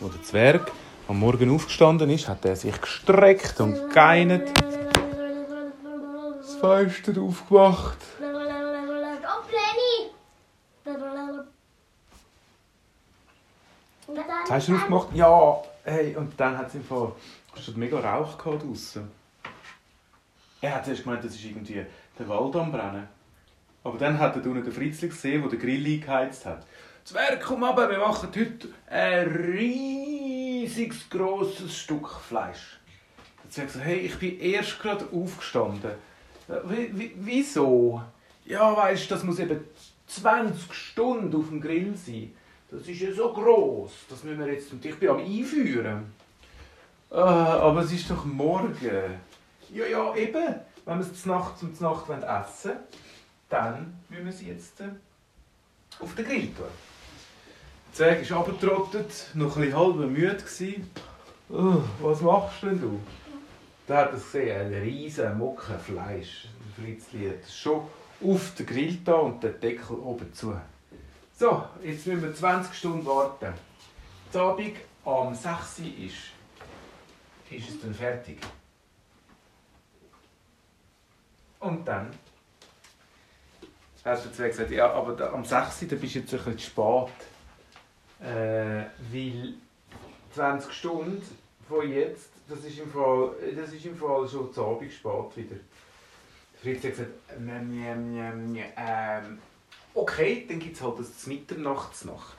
wo der Zwerg am Morgen aufgestanden ist, hat er sich gestreckt und geinert. Das Fenster aufgemacht. Was hast du aufgemacht? Ja, hey, und dann hat es im Fall schon mega Rauch gehabt draussen. Er hat zuerst gemeint, das ist irgendwie der Wald am Brennen. Aber dann hat er unten den Fritzli gesehen, der den Grill eingeheizt hat. Zwerg, komm aber, wir machen heute ein riesiges, grosses Stück Fleisch. Der Zwerg sagt, hey, ich bin erst gerade aufgestanden. Wie, wie, wieso? Ja, weißt das muss eben 20 Stunden auf dem Grill sein. Das ist ja so groß. Das müssen wir jetzt. Und ich bin am Einführen. Ah, aber es ist doch morgen. Ja, ja, eben. Wenn wir es zur Nacht zum Nacht essen wollen, dann müssen wir sie jetzt äh, auf den Grill tun. Der Zwerg ist abgetrottet, noch ein bisschen halb müde. Gewesen. Oh, was machst denn du? Da hat er gesehen, ein riesen Mocken Fleisch. Fritzli hat es schon auf den Grill da und den Deckel oben zu. So, jetzt müssen wir 20 Stunden warten. Die Abend am 6 Uhr ist, ist es dann fertig. Und dann hat der Zwerg gesagt, ja, aber am 6 Uhr da bist du jetzt ein bisschen zu spät. Äh, weil 20 Stunden von jetzt, das ist im Fall, das ist im Fall schon zu Abend spät wieder. Fritz hat gesagt, ähm, ähm, ähm, ähm, okay, dann gibt es halt das Mitternachtsnacht.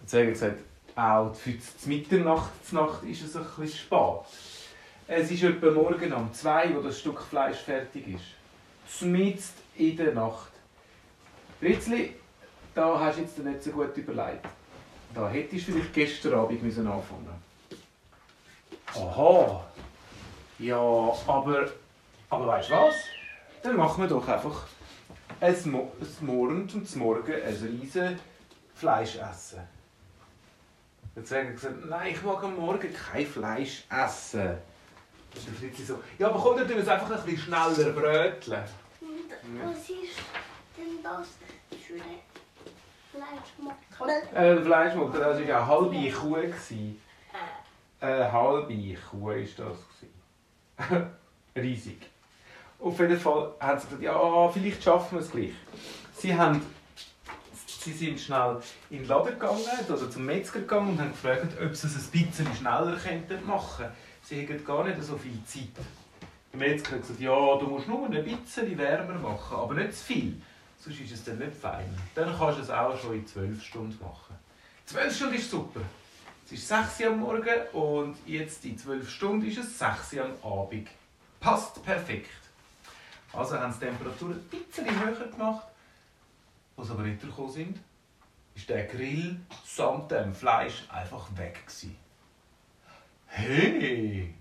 Der Zwerg hat gesagt, auch für die Mitternachtsnacht ist es ein bisschen spät. Es ist etwa morgen um 2 wo das Stück Fleisch fertig ist. Zumindest in der Nacht. Fritzli, da hast du jetzt nicht so gut überlegt. Da hättest du vielleicht gestern Abend müssen anfangen Aha. Ja, aber, aber weißt du was? Dann machen wir doch einfach ein, Mo ein Morgen und zum Morgen ein riesen Fleisch essen. Der Zwerg hat gesagt, nein, ich mag am Morgen kein Fleisch essen. Und der Fritzi so, ja, aber komm, dann tun wir es einfach ein bisschen schneller bröteln. Was ist denn das für ein Fleischmocken? Äh, der Fleischmutter, das war eine halbe Kuh. gewesen. Eine halbe Kuh war das. Riesig. Auf jeden Fall haben sie gesagt, ja, vielleicht schaffen wir es gleich. Sie, haben, sie sind schnell in den Laden gegangen oder zum Metzger gegangen und haben gefragt, ob sie es ein bisschen schneller könnten machen könnten. Sie hätten gar nicht so viel Zeit. Der Metzger hat gesagt, ja, du musst nur ein bisschen wärmer machen, aber nicht zu viel. Sonst ist es dann nicht fein. Dann kannst du es auch schon in 12 Stunden machen. 12 Stunden ist super. Es ist 6 Uhr am Morgen und jetzt in 12 Stunden ist es 6 Uhr am Abend. Passt perfekt. Also haben sie die Temperatur ein bisschen höher gemacht. Sie aber weitergekommen sind, ist der Grill samt dem Fleisch einfach weg. Gewesen. Hey!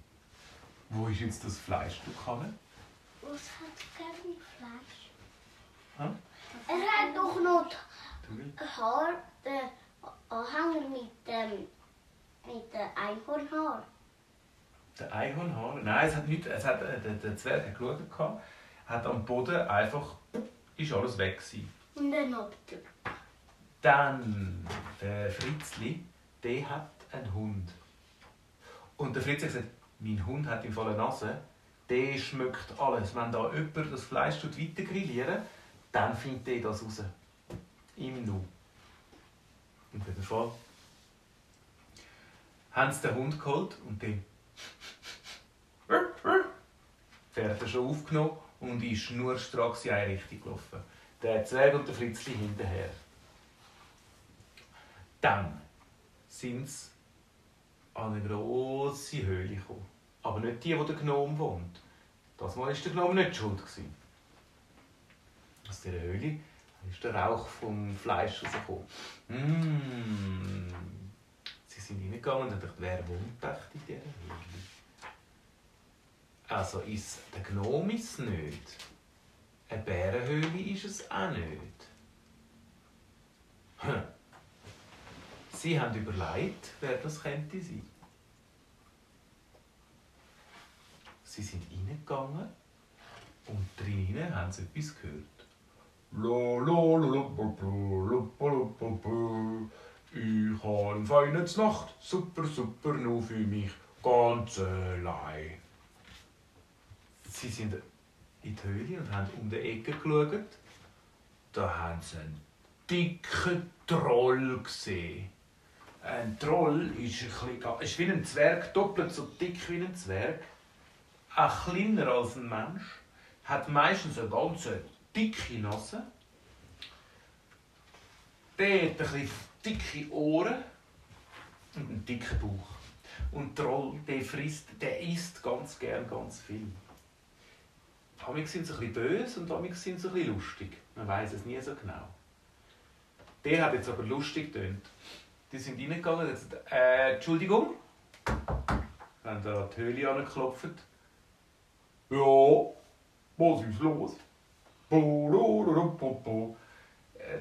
Wo ist jetzt das Fleischstück hin? Was hat kein Fleisch? Hä? Er hat doch noch Haar, den Anhänger mit dem, mit dem Einhornhaar. Der Einhornhaar? Nein, es hat nicht, es hat, äh, der, der Zwerg hat geschaut, hat am Boden einfach, ist alles weg gewesen. Und dann noch der Dann, der Fritzli, der hat einen Hund. Und der Fritzli hat gesagt, mein Hund hat Fall eine Nase, der schmeckt alles. Wenn da jemand das Fleisch weiter grillieren, dann findet der das raus. Im Nu. Und auf jeden Fall haben sie den Hund geholt und den der er schon aufgenommen und ist schnurstracks in eine Richtung gelaufen. Der Zwerg und der Fritzli hinterher. Dann sind sie an eine grosse Höhle gekommen. Aber nicht die, wo der Gnome wohnt. Das war der Gnome nicht schuld. gewesen. Aus dieser Höhle ist der Rauch vom Fleisch rausgekommen. Mm. Sie sind reingegangen und haben gedacht, wer wohnt echt in dieser Höhle? Also ist der Gnome ist nicht. Eine Bärenhöhle ist es auch nicht. Hm. Sie haben überlegt, wer das könnte sein. Sie sind reingegangen und drinnen haben sie etwas gehört. Ich habe eine Nacht, super, super, nur für mich, ganz allein. Sie sind in die Höhle und haben um die Ecke geschaut. Da haben sie einen dicken Troll gesehen. Ein Troll ist, ein bisschen, ist wie ein Zwerg, doppelt so dick wie ein Zwerg. Auch kleiner als ein Mensch. Hat meistens eine ganz dicke Nase. Der hat ein dicke Ohren und einen dicken Bauch. Und Troll, der frisst, der isst ganz gern ganz viel. Amix sind sie ein böse und amix sind sie ein lustig. Man weiß es nie so genau. Der hat jetzt aber lustig getönt. Die sind reingegangen und haben äh, Entschuldigung. Haben da die Höhle angeklopft. Ja, was ist los?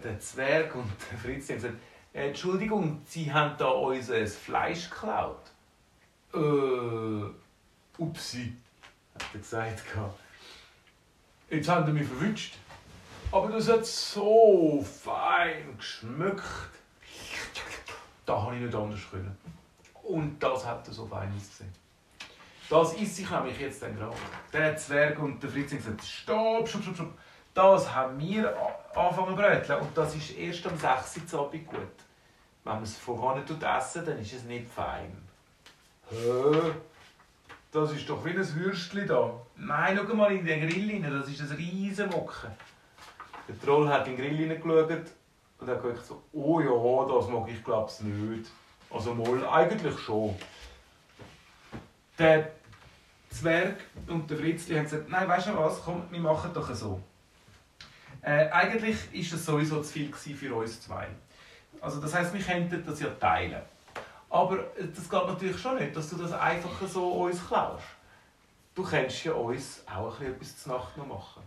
Der Zwerg und der Fritz haben gesagt, äh, Entschuldigung, Sie haben da unser Fleisch geklaut. Äh, upsi. Hat er gesagt. Jetzt haben sie mich verwünscht. Aber das hat so fein geschmückt. Da habe ich nicht anders können. Und das hat so fein ausgesehen. Das ist sich nämlich jetzt dann gerade. Der Zwerg und der Fritz haben gesagt, stopp, stopp, stopp, stopp. Das haben wir angefangen zu bröteln und das ist erst am 6. Uhr Abend gut. Wenn man es vorher nicht essen dann ist es nicht fein. Hä? Das ist doch wie ein Würstchen da. Nein, schau mal in den Grill rein, das ist ein riesen Mocken. Der Troll hat in den Grill hineingeschaut und hat gesagt so, oh ja, das mag ich glaube nicht. Also mal, eigentlich schon. Der Zwerg und der Fritzli haben gesagt, nein, weißt du was, komm, wir machen doch so. Äh, eigentlich ist es sowieso zu viel für uns zwei. Also das heißt, wir könnten das ja teilen. Aber äh, das geht natürlich schon nicht, dass du das einfach so uns klaust. Du kannst ja uns auch ein bisschen etwas zur Nacht noch machen.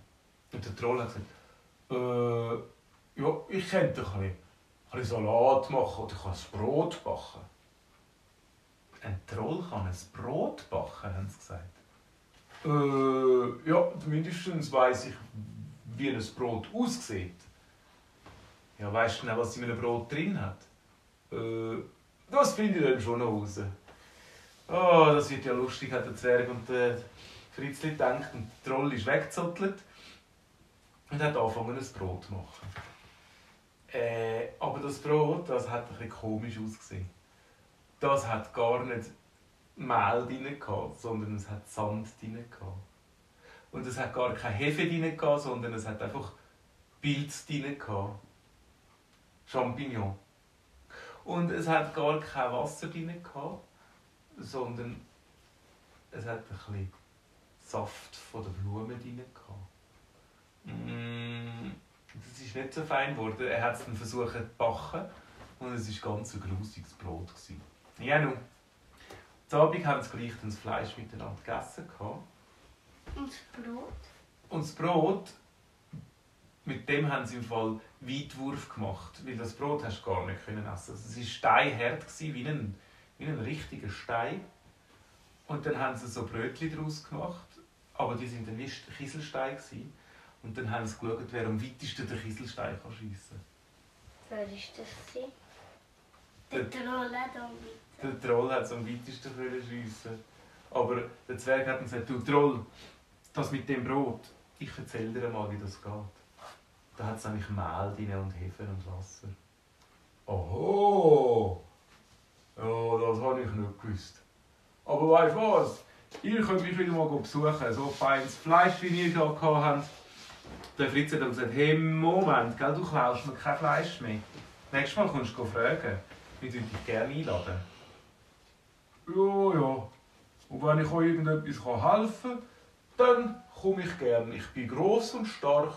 Und der Troll hat gesagt, Äh, ja, ich könnte ein bisschen, ein bisschen Salat machen oder ich kann ein Brot backen. ein Troll kann ein Brot backen, haben sie gesagt. Äh, ja, mindestens weiss ich, wie ein Brot aussieht. Ja, weißt du nicht, was in einem Brot drin hat? Äh, das finde ich dann schon noch raus. Oh, das wird ja lustig, hat der Zwerg und der Fritzli gedacht. Und der Troll ist weggezottelt und hat angefangen, ein Brot zu machen. Äh, aber das Brot, das hat ein bisschen komisch ausgesehen. Das hat gar nicht Mehl drin sondern es hat Sand drin gehabt. Und es hat gar keine Hefe drin gehabt, sondern es hat einfach Pilz drin gehabt. Champignon. Und es hat gar kein Wasser drin gehabt, sondern es hat ein bisschen Saft von der Blume drin gehabt. Mm, das ist nicht so fein geworden. Er hat es dann versucht zu backen und es war ganz ein grusiges Brot. gewesen. Ja, nun. Am Abend haben sie gleich das Fleisch miteinander gegessen. gehabt. Und das Brot? Und das Brot, mit dem haben sie im Fall Weitwurf gemacht, weil das Brot hast du gar nicht können essen. Also es war steinhart, gewesen, wie ein, wie ein richtiger Stein. Und dann haben sie so Brötchen daraus gemacht, aber die sind dann wie Kieselsteine. Gewesen. Und dann haben sie geschaut, wer am weitesten den Kieselstein kann schiessen Wer war das? Der Der- Troll hat auch mit. Der Troll hat es am weitesten können schiessen. Aber der Zwerg hat gesagt, du Troll, das mit dem Brot, ich erzähle dir mal, wie das geht. Da hat es nämlich Mehl drin und Hefe und Wasser. Oho! Ja, das habe ich nicht gewusst. Aber weißt du was? Ihr könnt mich wieder mal besuchen. So feines Fleisch, wie ihr hier habt. Der Fritz hat dann gesagt, hey Moment, gell, du klaust mir kein Fleisch mehr. Nächstes Mal kommst du fragen. Wir würden dich gerne einladen. Ja, ja. Und wenn ich euch irgendetwas helfen kann, dann komme ich gerne. Ich bin gross und stark.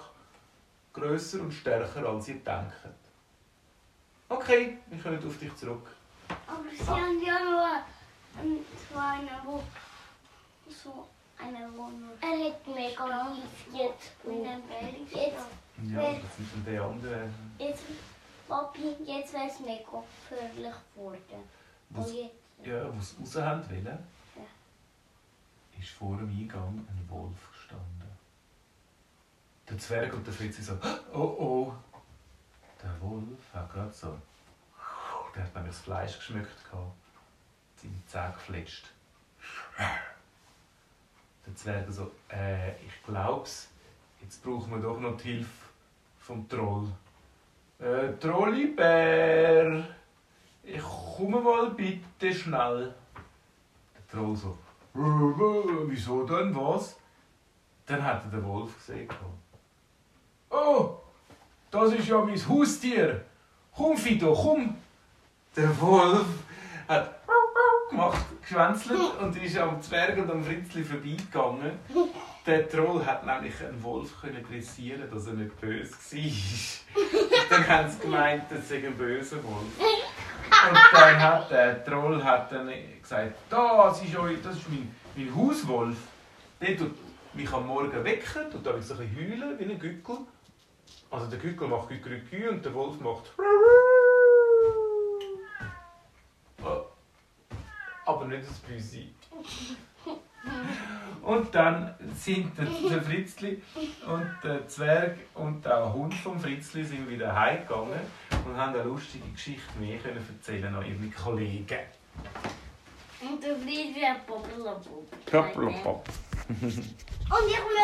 Grösser und stärker, als ihr denkt. Okay, wir kommen auf dich zurück. Aber sie haben ja nur eine, wo so eine Wohnung. Er hat mega jetzt in dem Berg. Jetzt, Ja, das ist der andere. jetzt, Papi, jetzt wäre es mega gefährlich geworden. Was- jetzt, Ja, sie raus haben wollen. Ist vor dem Eingang ein Wolf gestanden. Der Zwerg und der Fritzi so, oh oh. Der Wolf hat gerade so Der hat nämlich das Fleisch geschmückt. Seine Zähne gefletscht. Der Zwerg so, äh, ich glaub's, jetzt brauchen wir doch noch die Hilfe vom Troll. Äh, Trollibär, ich komme mal bitte schnell. Der Troll so, wieso denn, was? Dann hat er den Wolf gesehen. Oh, das ist ja mein Haustier. Komm, Fido, komm. Der Wolf hat gemacht, geschwänzelt und ist am Zwerg und am Fritzli vorbeigegangen. Der Troll hat nämlich einen Wolf können dressieren, dass er nicht böse war. dann haben sie gemeint, das sei ein böser Wolf. Und dann hat der Troll hat dann gesagt, das ist, euch, das ist mein, mein Hauswolf. Der tut mich am Morgen wecken, tut so ein bisschen heulen wie ein Gückel. Also der Gückel macht Gückel und der Wolf macht Oh. aber nicht das Büsi. Und dann sind der, der Fritzli und der Zwerg und der Hund vom Fritzli sind wieder heimgegangen und haben eine lustige Geschichte mehr können erzählen an ihre Kollegen. Und du fliegst wie ein Poppelopop. Plopploppop. Und ich will...